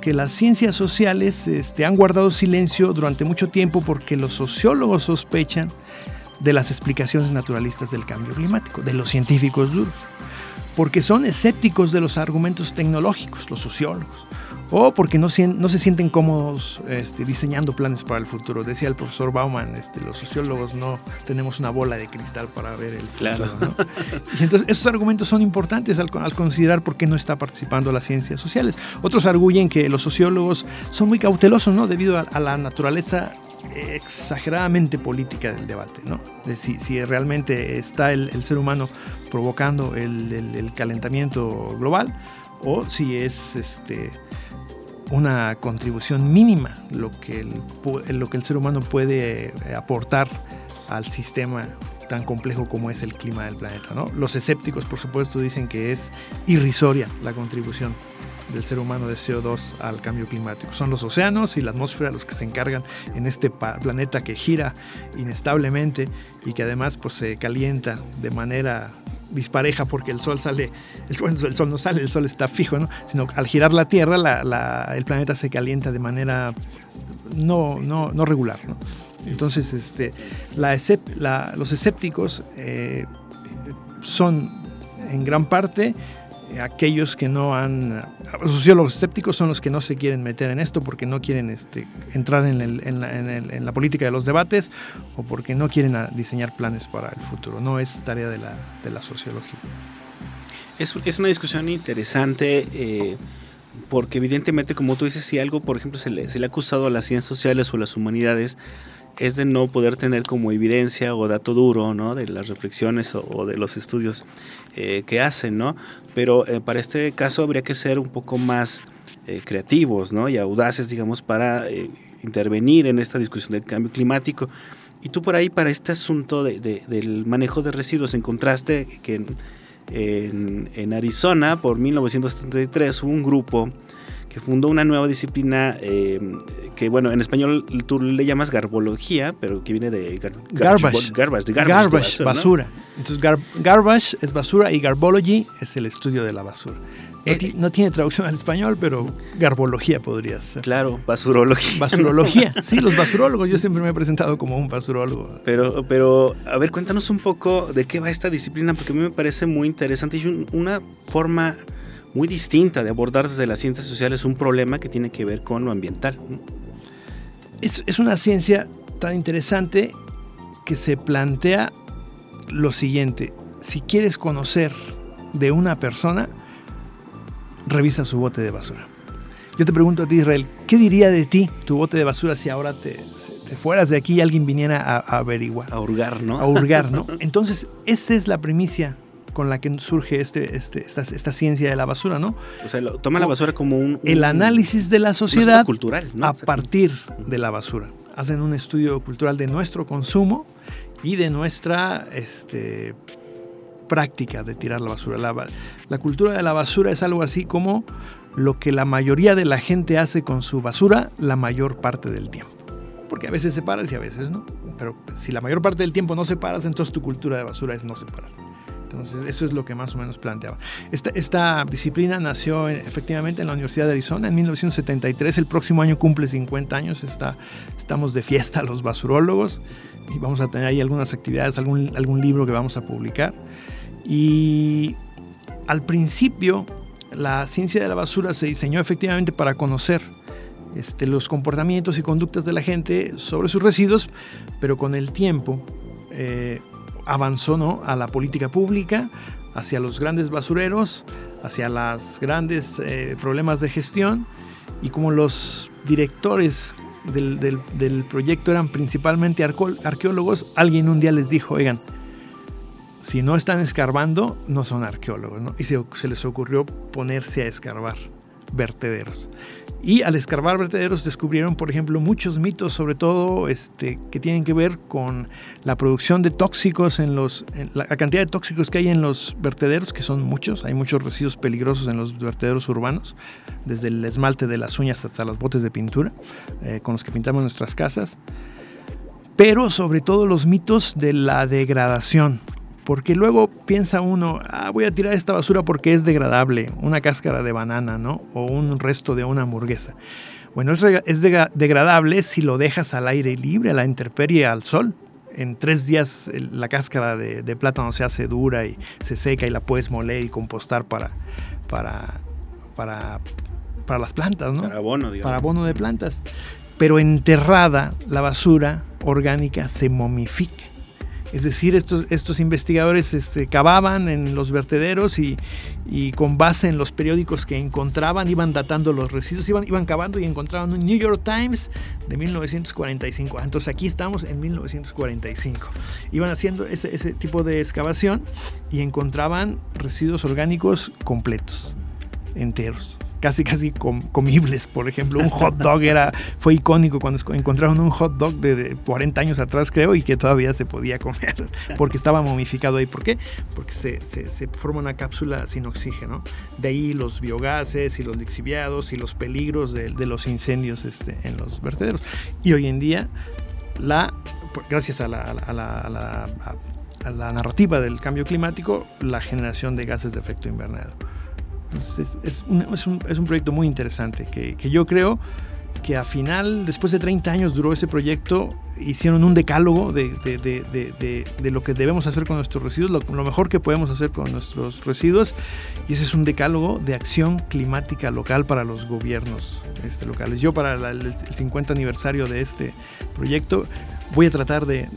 que las ciencias sociales este, han guardado silencio durante mucho tiempo porque los sociólogos sospechan de las explicaciones naturalistas del cambio climático, de los científicos duros, porque son escépticos de los argumentos tecnológicos, los sociólogos, o porque no, no se sienten cómodos este, diseñando planes para el futuro. Decía el profesor Bauman, este, los sociólogos no tenemos una bola de cristal para ver el futuro. Y entonces esos argumentos son importantes al, considerar por qué no está participando las ciencias sociales. Otros arguyen que los sociólogos son muy cautelosos ¿no? debido a, la naturaleza exageradamente política del debate, ¿no? De si, si realmente está el, ser humano provocando el, el, calentamiento global o si es este, una contribución mínima lo que el, lo que el ser humano puede eh, aportar al sistema tan complejo como es el clima del planeta. ¿no? Los escépticos, por supuesto, dicen que es irrisoria la contribución del ser humano de CO2 al cambio climático. Son los océanos y la atmósfera los que se encargan en este planeta que gira inestablemente y que además pues, se calienta de manera dispareja porque el sol sale, el, sol no sale, el sol está fijo, ¿no? sino al girar la Tierra el planeta se calienta de manera no, no, no regular. ¿no? Entonces este, la, los escépticos eh, son en gran parte aquellos que no han, los sociólogos escépticos son los que no se quieren meter en esto porque no quieren este, entrar en, la, política de los debates o porque no quieren diseñar planes para el futuro. No es tarea de la, sociología. Es, una discusión interesante. Eh, porque evidentemente, como tú dices, si algo, por ejemplo, se le, se le ha acusado a las ciencias sociales o a las humanidades, es de no poder tener como evidencia o dato duro, ¿no? De las reflexiones o, de los estudios eh, que hacen, ¿no? Pero eh, para este caso habría que ser un poco más eh, creativos, ¿no? Y audaces, digamos, para intervenir en esta discusión del cambio climático. Y tú por ahí, para este asunto del manejo de residuos, encontraste que en, en, Arizona, por 1973, hubo un grupo que fundó una nueva disciplina eh, que, bueno, en español tú le llamas garbología, pero que viene de garbage. Garbage, garbage, basura. Entonces, garbage es basura y garbology es el estudio de la basura. No, tiene traducción al español, pero garbología podría ser. Claro, basurología. Basurología, sí, los basurólogos. Yo siempre me he presentado como un basurólogo. Pero, pero, a ver, cuéntanos un poco de qué va esta disciplina, porque a mí me parece muy interesante y una forma muy distinta de abordar desde las ciencias sociales un problema que tiene que ver con lo ambiental. Es, es una ciencia tan interesante que se plantea lo siguiente. Si quieres conocer de una persona, revisa su bote de basura. Yo te pregunto a ti, Israel, ¿qué diría de ti tu bote de basura si ahora te, fueras de aquí y alguien viniera a, a, averiguar? A hurgar, ¿no? A hurgar, ¿no? Entonces, esa es la primicia con la que surge este, este esta, ciencia de la basura, ¿no? O sea, toma la basura como un, el análisis de la sociedad cultural, a partir de la basura. Hacen un estudio cultural de nuestro consumo y de nuestra este, práctica de tirar la basura. La, la cultura de la basura es algo así como lo que la mayoría de la gente hace con su basura la mayor parte del tiempo. Porque a veces separas y a veces no. Pero si la mayor parte del tiempo no separas, entonces tu cultura de basura es no separar. Entonces, eso es lo que más o menos planteaba. Esta, esta disciplina nació efectivamente en la Universidad de Arizona en 1973. El próximo año cumple 50 años. Está, estamos de fiesta los basurólogos y vamos a tener ahí algunas actividades, algún, algún libro que vamos a publicar. Y al principio, la ciencia de la basura se diseñó efectivamente para conocer este, los comportamientos y conductas de la gente sobre sus residuos, pero con el tiempo eh, avanzó ¿no? a la política pública, hacia los grandes basureros, hacia los grandes eh, problemas de gestión y como los directores del, proyecto eran principalmente arqueólogos, alguien un día les dijo, oigan, si no están escarbando, no son arqueólogos, ¿no? Y se, se les ocurrió ponerse a escarbar vertederos. Y al escarbar vertederos descubrieron, por ejemplo, muchos mitos, sobre todo este, que tienen que ver con la producción de tóxicos en los, la cantidad de tóxicos que hay en los vertederos, que son muchos. Hay muchos residuos peligrosos en los vertederos urbanos, desde el esmalte de las uñas hasta los botes de pintura eh, con los que pintamos nuestras casas. Pero sobre todo los mitos de la degradación, porque luego piensa uno, ah, voy a tirar esta basura porque es degradable, una cáscara de banana, ¿no? O un resto de una hamburguesa. Bueno, es, degradable si lo dejas al aire libre, a la intemperie, al sol. En tres días la cáscara de, plátano se hace dura y se seca y la puedes moler y compostar para, para, para para las plantas, ¿no? Para abono, digamos. Para abono de plantas. Pero enterrada, la basura orgánica se momifica. Es decir, estos, estos investigadores este, cavaban en los vertederos y, y, con base en los periódicos que encontraban iban datando los residuos, iban, iban cavando y encontraban un New York Times de 1945. Entonces aquí estamos en 1945. Iban haciendo ese, ese tipo de excavación y encontraban residuos orgánicos completos, enteros casi casi comibles. Por ejemplo, un hot dog era, fue icónico cuando encontraron un hot dog de, 40 años atrás, creo, y que todavía se podía comer porque estaba momificado ahí. ¿Por qué? Porque se, se, forma una cápsula sin oxígeno. De ahí los biogases y los lixiviados y los peligros de, los incendios este, en los vertederos. Y hoy en día, la, gracias a la, a la a la narrativa del cambio climático, la generación de gases de efecto invernadero. Es, es, un, es, un, es, un, proyecto muy interesante que, que, yo creo que a final, después de 30 años duró ese proyecto, hicieron un decálogo de, de, de, de lo que debemos hacer con nuestros residuos, lo, mejor que podemos hacer con nuestros residuos, y ese es un decálogo de acción climática local para los gobiernos este, locales. Yo para el 50 aniversario de este proyecto voy a tratar de,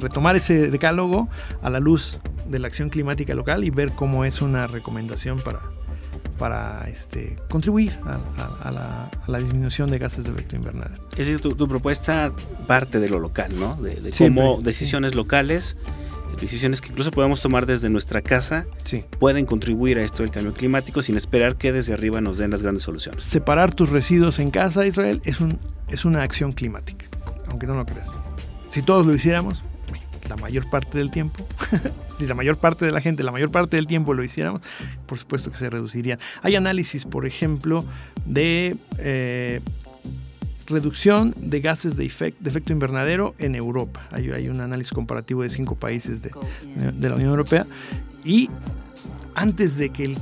retomar ese decálogo a la luz de la acción climática local y ver cómo es una recomendación para, para este, contribuir a, la, disminución de gases de efecto invernadero. Es decir, tu, propuesta parte de lo local, ¿no? De, cómo decisiones locales, decisiones que incluso podemos tomar desde nuestra casa, pueden contribuir a esto del cambio climático sin esperar que desde arriba nos den las grandes soluciones. Separar tus residuos en casa, Israel, es, un, es una acción climática aunque no lo creas. Si todos lo hiciéramos, la mayor parte del tiempo, si la mayor parte de la gente, la mayor parte del tiempo lo hiciéramos, por supuesto que se reducirían. Hay análisis, por ejemplo, de eh, reducción de gases de, efecto invernadero en Europa. Hay, hay, un análisis comparativo de cinco países de, de la Unión Europea y antes de que el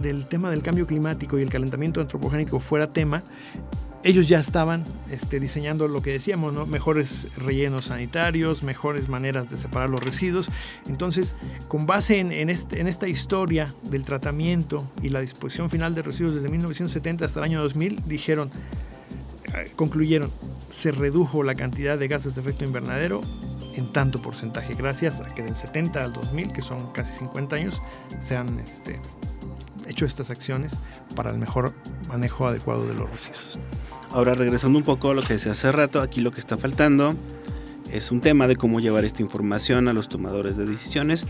del tema del cambio climático y el calentamiento antropogénico fuera tema, ellos ya estaban este, diseñando lo que decíamos, mejores rellenos sanitarios, mejores maneras de separar los residuos. Entonces, con base en, este, esta historia del tratamiento y la disposición final de residuos desde 1970 hasta el año 2000, dijeron, eh, concluyeron, se redujo la cantidad de gases de efecto invernadero en tanto porcentaje, gracias a que del 70 al 2000, que son casi 50 años, se han este, hecho estas acciones para el mejor manejo adecuado de los residuos. Ahora regresando un poco a lo que decía hace rato, aquí lo que está faltando es un tema de cómo llevar esta información a los tomadores de decisiones,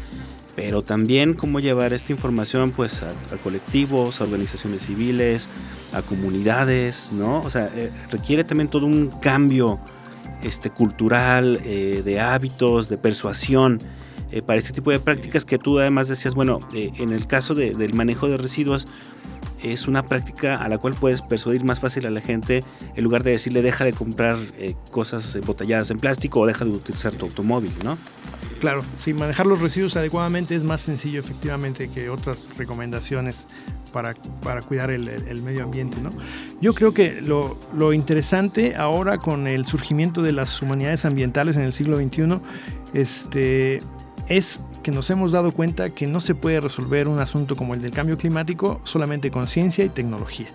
pero también cómo llevar esta información pues a, colectivos, a organizaciones civiles, a comunidades, ¿no? O sea, eh, requiere también todo un cambio este, cultural, eh, de hábitos, de persuasión. Eh, para este tipo de prácticas que tú además decías, bueno, en el caso del manejo de residuos, es una práctica a la cual puedes persuadir más fácil a la gente en lugar de decirle deja de comprar eh, cosas embotelladas en plástico o deja de utilizar tu automóvil, ¿no? Claro, sí, manejar los residuos adecuadamente es más sencillo efectivamente que otras recomendaciones para, para cuidar el, el, medio ambiente. ¿no? Yo creo que lo, lo, interesante ahora con el surgimiento de las humanidades ambientales en el siglo XXI este, es que nos hemos dado cuenta que no se puede resolver un asunto como el del cambio climático solamente con ciencia y tecnología.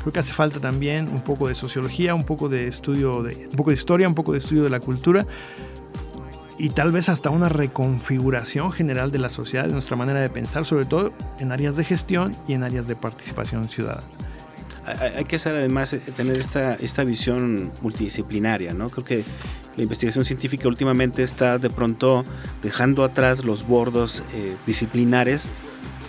Creo que hace falta también un poco de sociología, un poco de estudio, de, un poco de historia, un poco de estudio de la cultura y tal vez hasta una reconfiguración general de la sociedad, de nuestra manera de pensar, sobre todo en áreas de gestión y en áreas de participación ciudadana hay que ser además eh, tener esta, esta visión multidisciplinaria, ¿no? Creo que la investigación científica últimamente está de pronto dejando atrás los bordos eh, disciplinares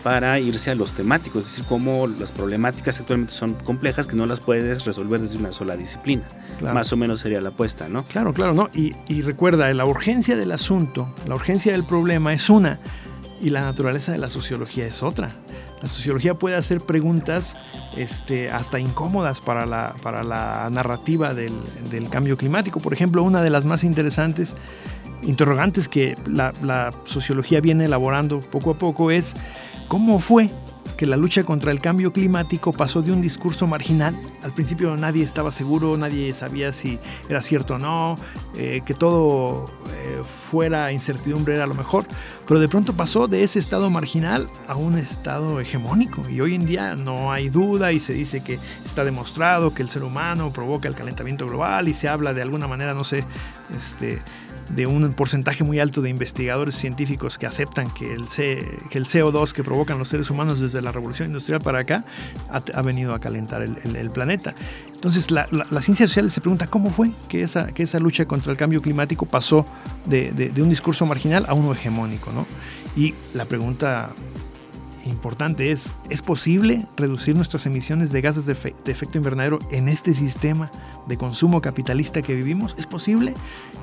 para irse a los temáticos, es decir, cómo las problemáticas actualmente son complejas que no las puedes resolver desde una sola disciplina. Más o menos sería la apuesta, ¿no? Claro, claro, ¿no? Y, y recuerda, la urgencia del asunto, la urgencia del problema es una y la naturaleza de la sociología es otra. La sociología puede hacer preguntas este, hasta incómodas para la, para la narrativa del, del, cambio climático. Por ejemplo, una de las más interesantes interrogantes que la, la sociología viene elaborando poco a poco es cómo fue que la lucha contra el cambio climático pasó de un discurso marginal. Al principio nadie estaba seguro, nadie sabía si era cierto o no, eh, que todo eh, fuera incertidumbre era lo mejor, pero de pronto pasó de ese estado marginal a un estado hegemónico y hoy en día no hay duda y se dice que está demostrado que el ser humano provoca el calentamiento global y se habla de alguna manera, no sé, este, de un porcentaje muy alto de investigadores científicos que aceptan que el, que el CO2 que provocan los seres humanos desde la revolución industrial para acá ha, venido a calentar el, planeta. Entonces la, ciencia social se pregunta cómo fue que esa, lucha contra el cambio climático pasó de, de un discurso marginal a uno hegemónico. ¿no? Y la pregunta importante es, ¿es posible reducir nuestras emisiones de gases de, efecto invernadero en este sistema de consumo capitalista que vivimos? ¿Es posible?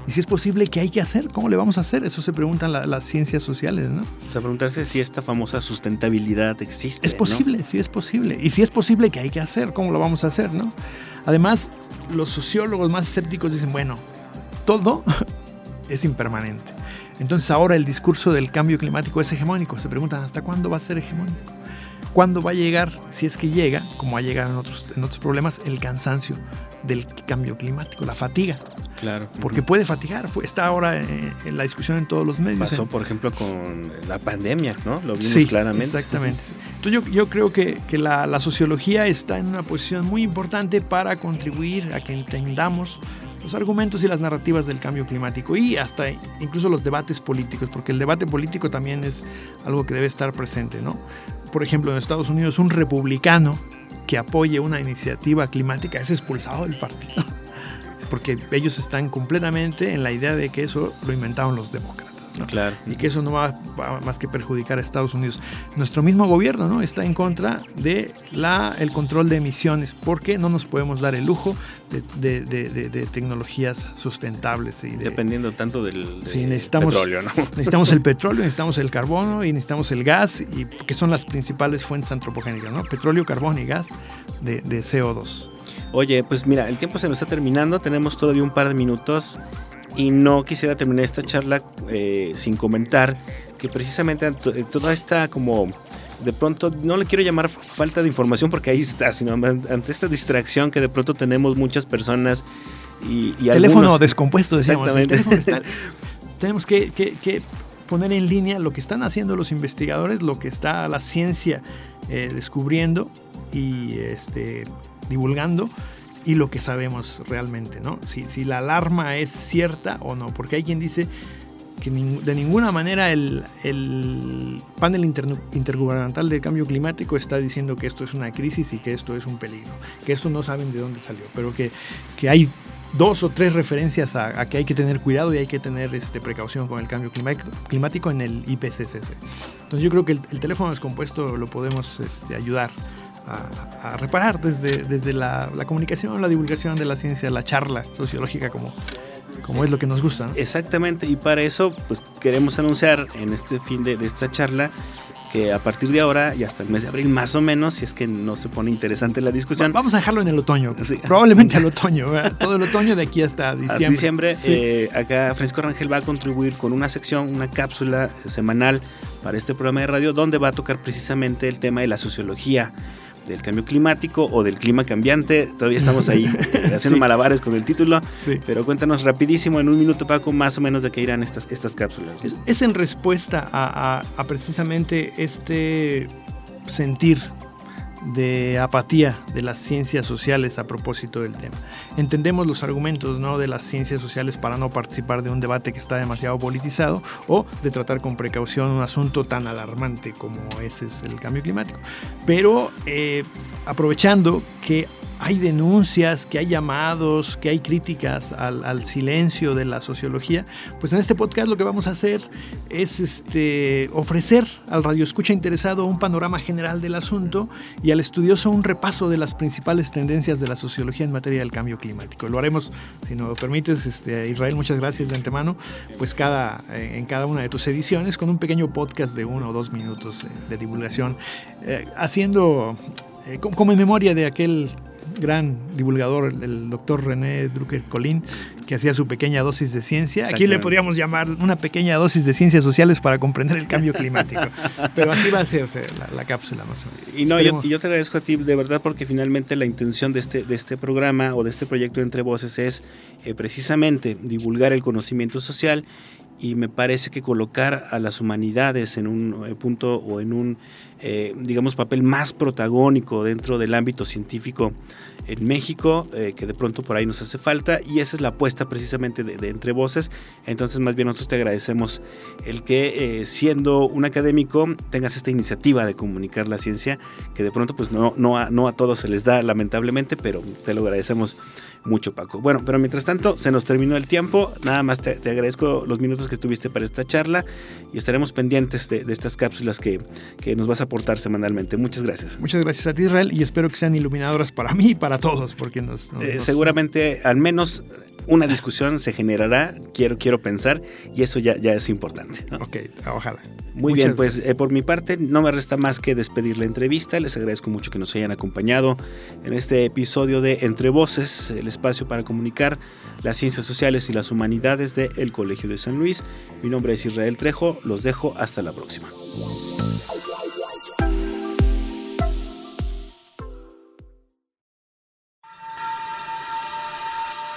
Y si es posible, ¿qué hay que hacer? ¿Cómo le vamos a hacer? Eso se preguntan las ciencias sociales, ¿no? O sea, preguntarse si esta famosa sustentabilidad existe. Es posible, sí es posible. Y si es posible, ¿qué hay que hacer? ¿Cómo lo vamos a hacer, no? Además, los sociólogos más escépticos dicen, bueno, todo es impermanente. Entonces ahora el discurso del cambio climático es hegemónico. Se preguntan hasta cuándo va a ser hegemónico. ¿Cuándo va a llegar, si es que llega, como ha llegado en otros, en otros problemas, el cansancio del cambio climático, la fatiga? Claro. Porque puede fatigar. Está ahora en la discusión en todos los medios. Pasó, por ejemplo, con la pandemia, ¿no? Lo vimos claramente. Exactamente. Entonces yo, yo creo que, que la, la sociología está en una posición muy importante para contribuir a que entendamos los argumentos y las narrativas del cambio climático y hasta incluso los debates políticos, porque el debate político también es algo que debe estar presente, ¿no? Por ejemplo, en Estados Unidos un republicano que apoye una iniciativa climática es expulsado del partido, porque ellos están completamente en la idea de que eso lo inventaron los demócratas. Claro. Y que eso no va, más que perjudicar a Estados Unidos. Nuestro mismo gobierno ¿no? está en contra del el control de emisiones porque no nos podemos dar el lujo de, de, tecnologías sustentables. Y Dependiendo tanto del petróleo, ¿no? Necesitamos el petróleo, necesitamos el carbono y necesitamos el gas, y, que son las principales fuentes antropogénicas, ¿no? Petróleo, carbón y gas de, de CO2. Oye, pues mira, el tiempo se nos está terminando, tenemos todavía un par de minutos y no quisiera terminar esta charla eh, sin comentar que precisamente toda esta como de pronto no le quiero llamar falta de información porque ahí está, sino ante esta distracción que de pronto tenemos muchas personas y, teléfono descompuesto decíamos. Exactamente. tenemos que, que, poner en línea lo que están haciendo los investigadores, lo que está la ciencia eh, descubriendo y este, divulgando y lo que sabemos realmente, ¿no? Si, si la alarma es cierta o no, porque hay quien dice que de ninguna manera el, el panel intergubernamental de cambio climático está diciendo que esto es una crisis y que esto es un peligro, que esto no saben de dónde salió, pero que, que hay dos o tres referencias a, que hay que tener cuidado y hay que tener este, precaución con el cambio climático en el IPCC. Entonces yo creo que el, teléfono descompuesto lo podemos este, ayudar a, reparar desde, desde la, comunicación, la divulgación de la ciencia, la charla sociológica como, como es lo que nos gusta. Exactamente, y para eso pues queremos anunciar en este fin de, de, esta charla que a partir de ahora y hasta el mes de abril más o menos, si es que no se pone interesante la discusión. Vamos a dejarlo en el otoño, probablemente al otoño, todo el otoño de aquí hasta diciembre. diciembre, eh, acá Francisco Rangel va a contribuir con una sección, una cápsula semanal para este programa de radio donde va a tocar precisamente el tema de la sociología del cambio climático o del clima cambiante. Todavía estamos ahí haciendo malabares con el título. Pero cuéntanos rapidísimo, en un minuto, Paco, más o menos de qué irán estas, estas cápsulas. Es, en respuesta a, a precisamente este sentir de apatía de las ciencias sociales a propósito del tema. Entendemos los argumentos ¿no? de las ciencias sociales para no participar de un debate que está demasiado politizado o de tratar con precaución un asunto tan alarmante como ese es el cambio climático. Pero eh, aprovechando que hay denuncias, que hay llamados, que hay críticas al, silencio de la sociología, pues en este podcast lo que vamos a hacer es este, ofrecer al radio escucha interesado un panorama general del asunto y al estudioso un repaso de las principales tendencias de la sociología en materia del cambio climático. Lo haremos, si nos lo permites, este, Israel, muchas gracias de antemano, pues cada, eh, en cada una de tus ediciones con un pequeño podcast de uno o dos minutos de divulgación, eh, haciendo eh, como en memoria de aquel gran divulgador, el, doctor René Drucker Colín, que hacía su pequeña dosis de ciencia. Aquí le podríamos llamar una pequeña dosis de ciencias sociales para comprender el cambio climático. Pero así va a ser la, cápsula más o menos. Y no, yo, yo, te agradezco a ti de verdad porque finalmente la intención de este, de este programa o de este proyecto Entre Voces es eh, precisamente divulgar el conocimiento social y me parece que colocar a las humanidades en un eh, punto o en un, eh, digamos, papel más protagónico dentro del ámbito científico en México, eh, que de pronto por ahí nos hace falta, y esa es la apuesta precisamente de, Entre Voces. Entonces, más bien nosotros te agradecemos el que, siendo un académico, tengas esta iniciativa de comunicar la ciencia, que de pronto pues no, no, no a todos se les da lamentablemente, pero te lo agradecemos mucho, Paco. Bueno, pero mientras tanto, se nos terminó el tiempo. Nada más te, agradezco los minutos que estuviste para esta charla y estaremos pendientes de, estas cápsulas que, nos vas a aportar semanalmente. Muchas gracias. Muchas gracias a ti, Israel, y espero que sean iluminadoras para mí y para todos, porque nos... Eh, seguramente, al menos una discusión se generará, quiero, quiero pensar, y eso ya, ya es importante. Ok, ojalá. Muy bien, pues eh, por mi parte no me resta más que despedir la entrevista. Les agradezco mucho que nos hayan acompañado en este episodio de Entre Voces, el espacio para comunicar las ciencias sociales y las humanidades del Colegio de San Luis. Mi nombre es Israel Trejo, los dejo hasta la próxima.